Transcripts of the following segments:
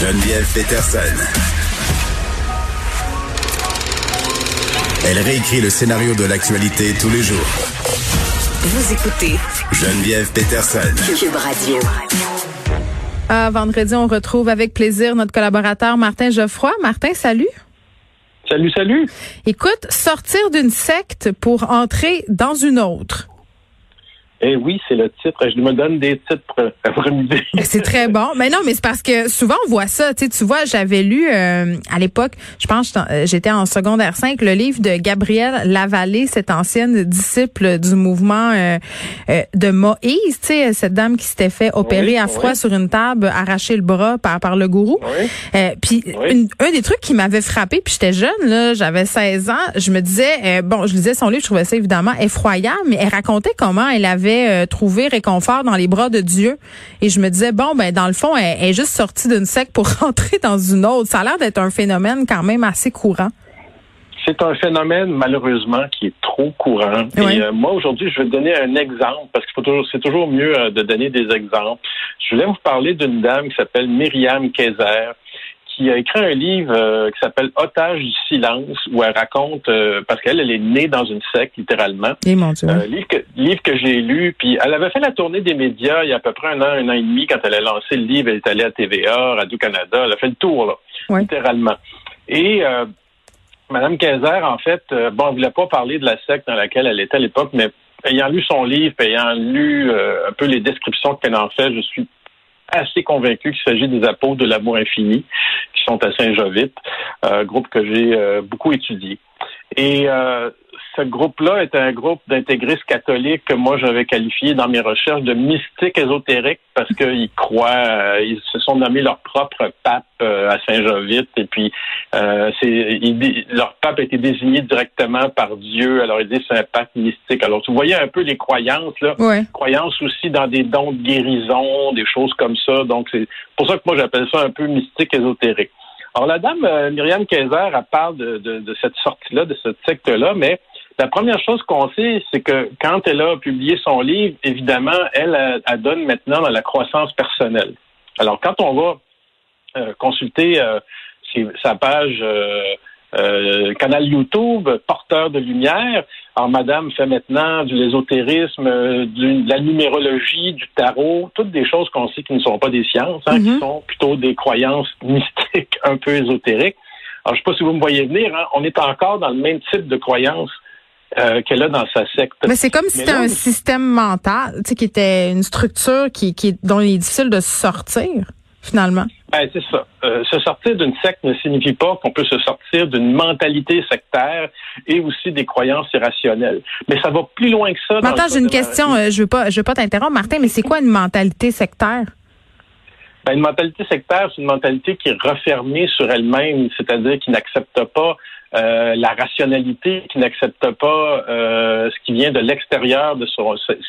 Geneviève Peterson. Elle réécrit le scénario de l'actualité tous les jours. Vous écoutez Geneviève Peterson. Cube Radio. Ah, vendredi, on retrouve avec plaisir notre collaborateur Martin Geoffroy. Martin, salut. Salut, salut. Écoute, sortir d'une secte pour entrer dans une autre. Eh oui, c'est le titre. Je me donne des titres après-midi. C'est très bon. Mais non, mais c'est parce que souvent on voit ça. Tu, sais, tu vois, j'avais lu euh, à l'époque, je pense euh, j'étais en secondaire 5, le livre de Gabrielle Lavallée, cette ancienne disciple du mouvement euh, de Moïse, tu sais, cette dame qui s'était fait opérer à froid sur une table, arracher le bras par, par le gourou. puis un des trucs qui m'avait frappé, puis j'étais jeune, là, j'avais 16 ans, je me disais, bon, je lisais son livre, je trouvais ça évidemment effroyable, mais elle racontait comment elle avait euh, trouver réconfort dans les bras de Dieu. Et je me disais, bon, ben dans le fond, elle, est juste sortie d'une secte pour rentrer dans une autre. Ça a l'air d'être un phénomène quand même assez courant. C'est un phénomène malheureusement qui est trop courant. Et euh, moi aujourd'hui, je vais donner un exemple parce que c'est toujours mieux euh, de donner des exemples. Je voulais vous parler d'une dame qui s'appelle Myriam Kayser qui a écrit un livre euh, qui s'appelle Otage du silence, où elle raconte, euh, parce qu'elle, elle est née dans une secte, littéralement. Et mon Dieu. Euh, livre que, livre que j'ai lu, puis elle avait fait la tournée des médias il y a à peu près un an, un an et demi, quand elle a lancé le livre, elle est allée à TVA, Radio-Canada, elle a fait le tour, là, littéralement. Et Madame Kaiser, en fait, bon, elle voulait pas parler de la secte dans laquelle elle était à l'époque, mais ayant lu son livre, ayant lu un peu les descriptions qu'elle en fait, je suis assez convaincu qu'il s'agit des apôtres de l'amour infini qui sont à Saint-Jovite, euh, groupe que j'ai euh, beaucoup étudié. Et euh, ce groupe-là est un groupe d'intégristes catholiques que moi j'avais qualifié dans mes recherches de mystiques ésotériques parce qu'ils croient, euh, ils se sont nommés leur propre pape euh, à Saint-Jovite et puis euh, c'est leur pape a été désigné directement par Dieu. Alors ils disent c'est un pape mystique. Alors vous voyez un peu les croyances là, croyances aussi dans des dons de guérison, des choses comme ça. Donc c'est pour ça que moi j'appelle ça un peu mystique ésotérique. Alors, la dame Myriam Kaiser, elle parle de, cette sortie-là, de cette secte-là, mais la première chose qu'on sait, c'est que quand elle a publié son livre, évidemment, elle, elle, donne maintenant dans la croissance personnelle. Alors, quand on va euh, consulter euh, sa page euh, canal YouTube, Porteur de lumière, alors Madame fait maintenant de l'ésotérisme, de la numérologie, du tarot, toutes des choses qu'on sait qui ne sont pas des sciences, hein, qui mm-hmm. sont plutôt des croyances mystiques un peu ésotériques. Alors, je ne sais pas si vous me voyez venir, hein, on est encore dans le même type de croyances euh, qu'elle a dans sa secte. Mais c'est comme si c'était un système mental, tu sais, qui était une structure qui, qui dont il est difficile de sortir, finalement? Ben, c'est ça. Euh, se sortir d'une secte ne signifie pas qu'on peut se sortir d'une mentalité sectaire et aussi des croyances irrationnelles. Mais ça va plus loin que ça. Martin, j'ai une question. Euh, je veux pas, je veux pas t'interrompre, Martin, mais c'est quoi une mentalité sectaire? Ben, une mentalité sectaire, c'est une mentalité qui est refermée sur elle-même, c'est-à-dire qui n'accepte pas euh, la rationalité, qui n'accepte pas euh, ce qui vient de l'extérieur de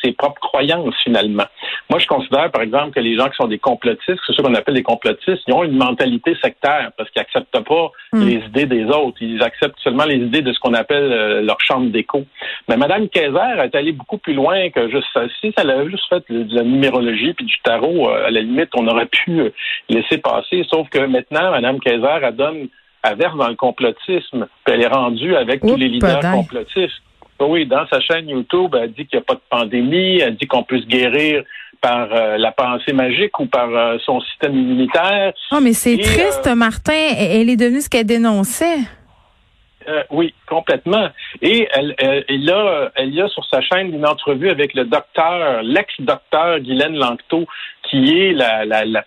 ses propres croyances finalement. Moi, je considère par exemple que les gens qui sont des complotistes, c'est ce qu'on appelle des complotistes, ils ont une mentalité sectaire parce qu'ils n'acceptent pas hmm. les idées des autres. Ils acceptent seulement les idées de ce qu'on appelle euh, leur chambre d'écho. Mais Madame Kaiser est allée beaucoup plus loin que juste ça. Si elle avait juste fait de la numérologie puis du tarot, à la limite, on aurait pu laisser passer. Sauf que maintenant, Madame Kaiser, elle donne elle verse dans le complotisme. Puis elle est rendue avec tous les leaders complotistes. Oui, dans sa chaîne YouTube, elle dit qu'il n'y a pas de pandémie, elle dit qu'on peut se guérir par euh, la pensée magique ou par euh, son système immunitaire. Oh, mais c'est triste, euh, Martin. Elle est devenue ce qu'elle dénonçait. oui, complètement. Et elle, elle, a, elle a sur sa chaîne une entrevue avec le docteur, l'ex-docteur Guylaine Lanctot, qui est la, la, la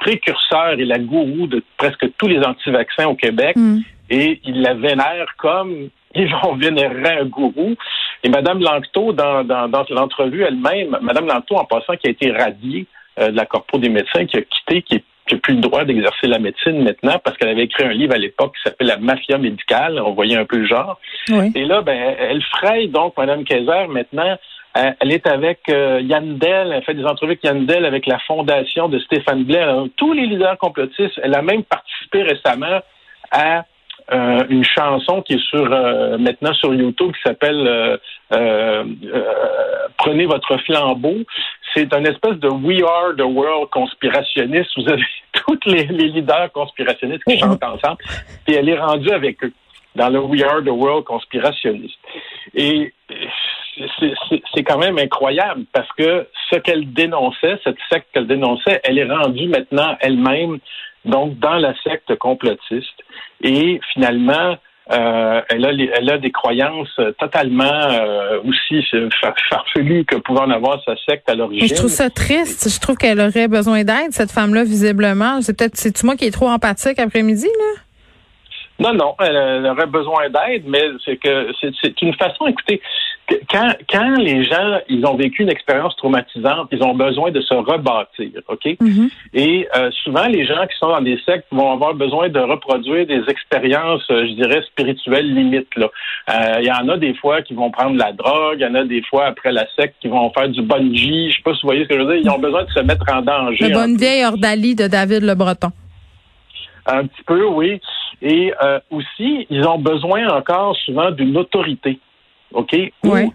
précurseur et la gourou de presque tous les anti-vaccins au Québec. Hmm. Et il la vénère comme ils vont vénérer un gourou. Et Mme Lanctot, dans, dans, dans l'entrevue elle-même, Mme Lanctot, en passant, qui a été radiée euh, de la Corpo des médecins, qui a quitté, qui n'a plus le droit d'exercer la médecine maintenant parce qu'elle avait écrit un livre à l'époque qui s'appelle La mafia médicale. On voyait un peu le genre. Et là, ben, elle fraye donc Mme Kaiser maintenant elle est avec euh, Yann Dell, elle fait des entrevues avec Yann Dell avec la fondation de Stéphane Blair. tous les leaders complotistes. Elle a même participé récemment à euh, une chanson qui est sur maintenant sur YouTube qui s'appelle Prenez votre flambeau. C'est une espèce de We Are the World conspirationniste. Vous avez toutes les, leaders conspirationnistes qui chantent ensemble, et elle est rendue avec eux dans le We Are the World conspirationniste. Et c'est quand même incroyable parce que ce qu'elle dénonçait, cette secte qu'elle dénonçait, elle est rendue maintenant elle-même donc dans la secte complotiste. Et finalement, euh, elle, a elle a des croyances totalement euh, aussi farfelues que pouvait en avoir sa secte à l'origine. Je trouve ça triste. Je trouve qu'elle aurait besoin d'aide, cette femme-là, visiblement. C'est peut-être c'est moi qui est trop empathique après-midi, là? Non, non, elle, aurait besoin d'aide, mais c'est que c'est une façon, écoutez, quand, quand les gens, ils ont vécu une expérience traumatisante, ils ont besoin de se rebâtir, OK? Mm-hmm. Et euh, souvent, les gens qui sont dans des sectes vont avoir besoin de reproduire des expériences, euh, je dirais, spirituelles limites. Là. Euh, il y en a des fois qui vont prendre la drogue, il y en a des fois après la secte qui vont faire du bungee, je sais pas si vous voyez ce que je veux dire, ils ont besoin de se mettre en danger. Le bonne vieille Ordalie de David Le Breton. Un petit peu, oui. Et euh, aussi, ils ont besoin encore souvent d'une autorité. OK? Oui.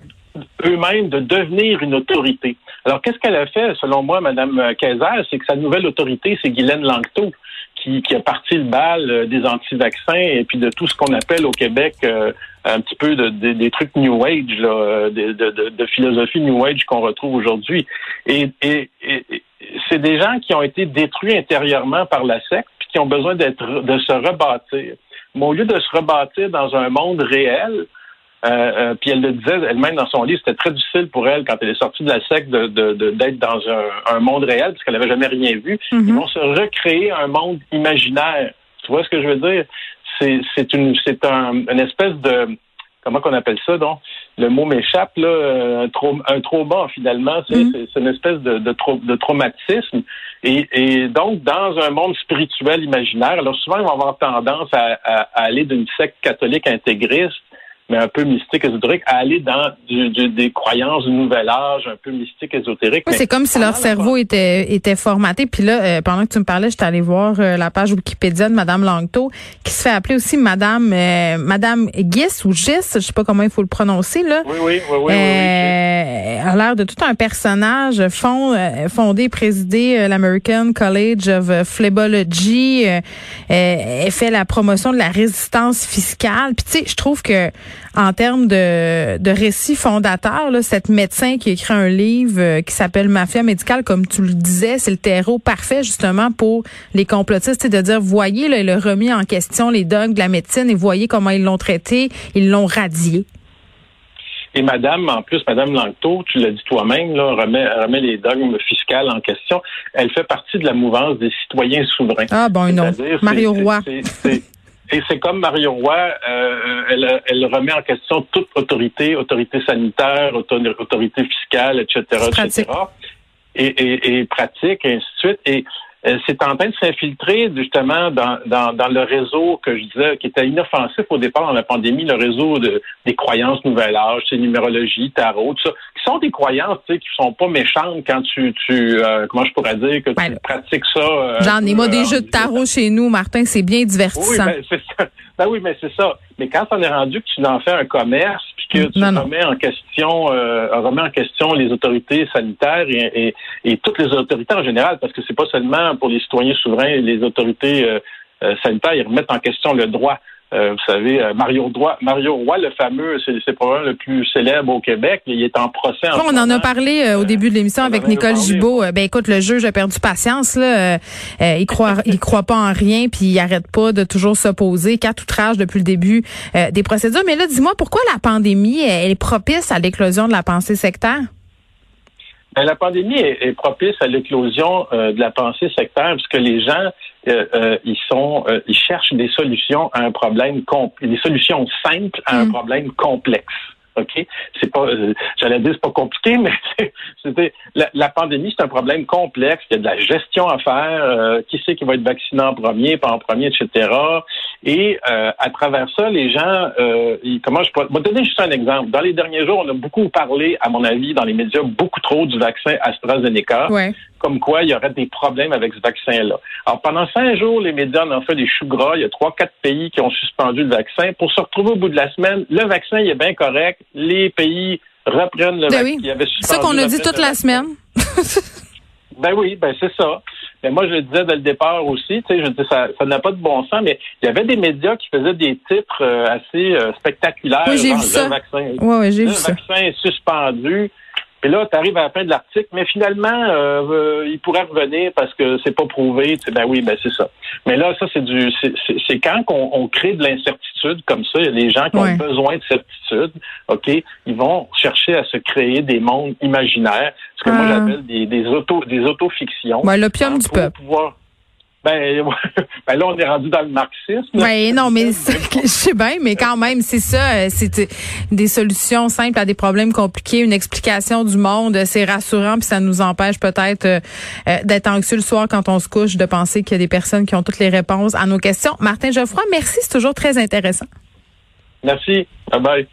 eux-mêmes de devenir une autorité. Alors, qu'est-ce qu'elle a fait, selon moi, Mme Kaiser? C'est que sa nouvelle autorité, c'est Guylaine Langto, qui, qui, a parti le bal euh, des anti-vaccins et puis de tout ce qu'on appelle au Québec euh, un petit peu de, des trucs New Age, là, de, de, de, philosophie New Age qu'on retrouve aujourd'hui. Et, et, et c'est des gens qui ont été détruits intérieurement par la secte qui ont besoin d'être de se rebâtir. Mais au lieu de se rebâtir dans un monde réel, euh, euh, puis elle le disait elle-même dans son livre, c'était très difficile pour elle quand elle est sortie de la secte d'être de, d'être dans un, monde réel parce qu'elle n'avait jamais rien vu. Mm-hmm. Ils vont se recréer un monde imaginaire. Tu vois ce que je veux dire? C'est une c'est un, une espèce de comment qu'on appelle ça donc? Le mot m'échappe là un, un trauma finalement mm-hmm. c'est une espèce de de, de traumatisme et, donc, dans un monde spirituel imaginaire, alors souvent, ils vont avoir tendance à, aller d'une secte catholique intégriste mais un peu mystique, ésotérique, à aller dans des croyances du nouvel âge, un peu mystique, ésotérique. c'est comme si leur cerveau était, était formaté. Puis là, euh, pendant que tu me parlais, j'étais allée voir euh, la page Wikipédia de Madame Langto, qui se fait appeler aussi Madame euh, Madame Gis ou Gis, je sais pas comment il faut le prononcer là. Oui, oui, oui, oui. a l'air de tout un personnage fond, fondé, présidé l'American College of Phlebology. elle fait la promotion de la résistance fiscale. Puis tu sais, je trouve que en termes de, de récit fondateur, là, cette médecin qui écrit un livre euh, qui s'appelle Mafia médicale, comme tu le disais, c'est le terreau parfait justement pour les complotistes, de dire, voyez, là, il a remis en question les dogmes de la médecine et voyez comment ils l'ont traité, ils l'ont radié. Et Madame, en plus, Madame Langto, tu l'as dit toi-même, là, remet, remet les dogmes fiscales en question. Elle fait partie de la mouvance des citoyens souverains. Ah bon, non. Mario Roy. Et c'est comme Mario Roy, euh, elle, elle, remet en question toute autorité, autorité sanitaire, autorité fiscale, etc., etc. Et, et, et pratique, et ainsi de suite. Et c'est en train de s'infiltrer justement dans, dans, dans, le réseau que je disais, qui était inoffensif au départ dans la pandémie, le réseau de, des croyances nouvel âge, c'est numérologie, tarot, tout ça, qui sont des croyances tu sais, qui sont pas méchantes quand tu, tu euh, comment je pourrais dire, que tu pratiques ça. Euh, J'en ai moi des jeux de tarot chez nous, Martin, c'est bien divertissant. Oui, ben, c'est ça. Ben oui, mais c'est ça. Mais quand on est rendu que tu en fais un commerce, que tu remets en question, euh, remets en question les autorités sanitaires et, et, toutes les autorités en général, parce que c'est pas seulement pour les citoyens souverains, les autorités euh, euh, sanitaires, ils remettent en question le droit. Euh, vous savez, euh, Mario, Roy, Mario Roy, le fameux, c'est probablement le plus célèbre au Québec. Il est en procès. En on en a parlé euh, au début de l'émission avec Nicole Gibault. ben écoute, le juge a perdu patience. Là. il croit, il croit pas en rien, puis il arrête pas de toujours s'opposer. Quatre outrages depuis le début des procédures. Mais là, dis-moi, pourquoi la pandémie elle est propice à l'éclosion de la pensée sectaire? Ben, la pandémie est, propice à l'éclosion euh, de la pensée sectaire parce que les gens euh, euh, ils sont ils cherchent des solutions à un problème des solutions simples à un mm. problème complexe. OK? C'est pas, euh, j'allais dire, c'est pas compliqué, mais c'était, la, pandémie, c'est un problème complexe. Il y a de la gestion à faire. Euh, qui sait qui va être vacciné en premier, pas en premier, etc. Et euh, à travers ça, les gens, comment je pourrais, je donner juste un exemple. Dans les derniers jours, on a beaucoup parlé, à mon avis, dans les médias, beaucoup trop du vaccin AstraZeneca. Ouais comme quoi il y aurait des problèmes avec ce vaccin-là. Alors, pendant cinq jours, les médias en ont fait des choux gras. Il y a trois, quatre pays qui ont suspendu le vaccin. Pour se retrouver au bout de la semaine, le vaccin, il est bien correct. Les pays reprennent le ben vaccin. Oui. C'est ça qu'on a dit toute la semaine. ben oui, ben c'est ça. Mais moi, je le disais dès le départ aussi, tu sais, je dis ça, ça n'a pas de bon sens, mais il y avait des médias qui faisaient des titres euh, assez euh, spectaculaires. Oui, j'ai vu ça. vaccin, ouais, j'ai vu le vaccin est suspendu. Et là, tu arrives à la fin de l'article, mais finalement, euh, il pourrait revenir parce que c'est pas prouvé. Tu sais, ben oui, ben c'est ça. Mais là, ça, c'est du c'est quand qu'on on crée de l'incertitude comme ça, il y a des gens qui ont besoin de certitude, OK, ils vont chercher à se créer des mondes imaginaires, ce que moi ah. j'appelle des, des auto des autofictions. Ouais, l'opium du peuple. Pouvoir, ben, ben, là, on est rendu dans le marxisme. Oui, non, mais je sais bien, mais quand même, c'est ça. Euh, c'est des solutions simples à des problèmes compliqués, une explication du monde. C'est rassurant, puis ça nous empêche peut-être euh, euh, d'être anxieux le soir quand on se couche, de penser qu'il y a des personnes qui ont toutes les réponses à nos questions. Martin Geoffroy, merci, c'est toujours très intéressant. Merci. Bye bye.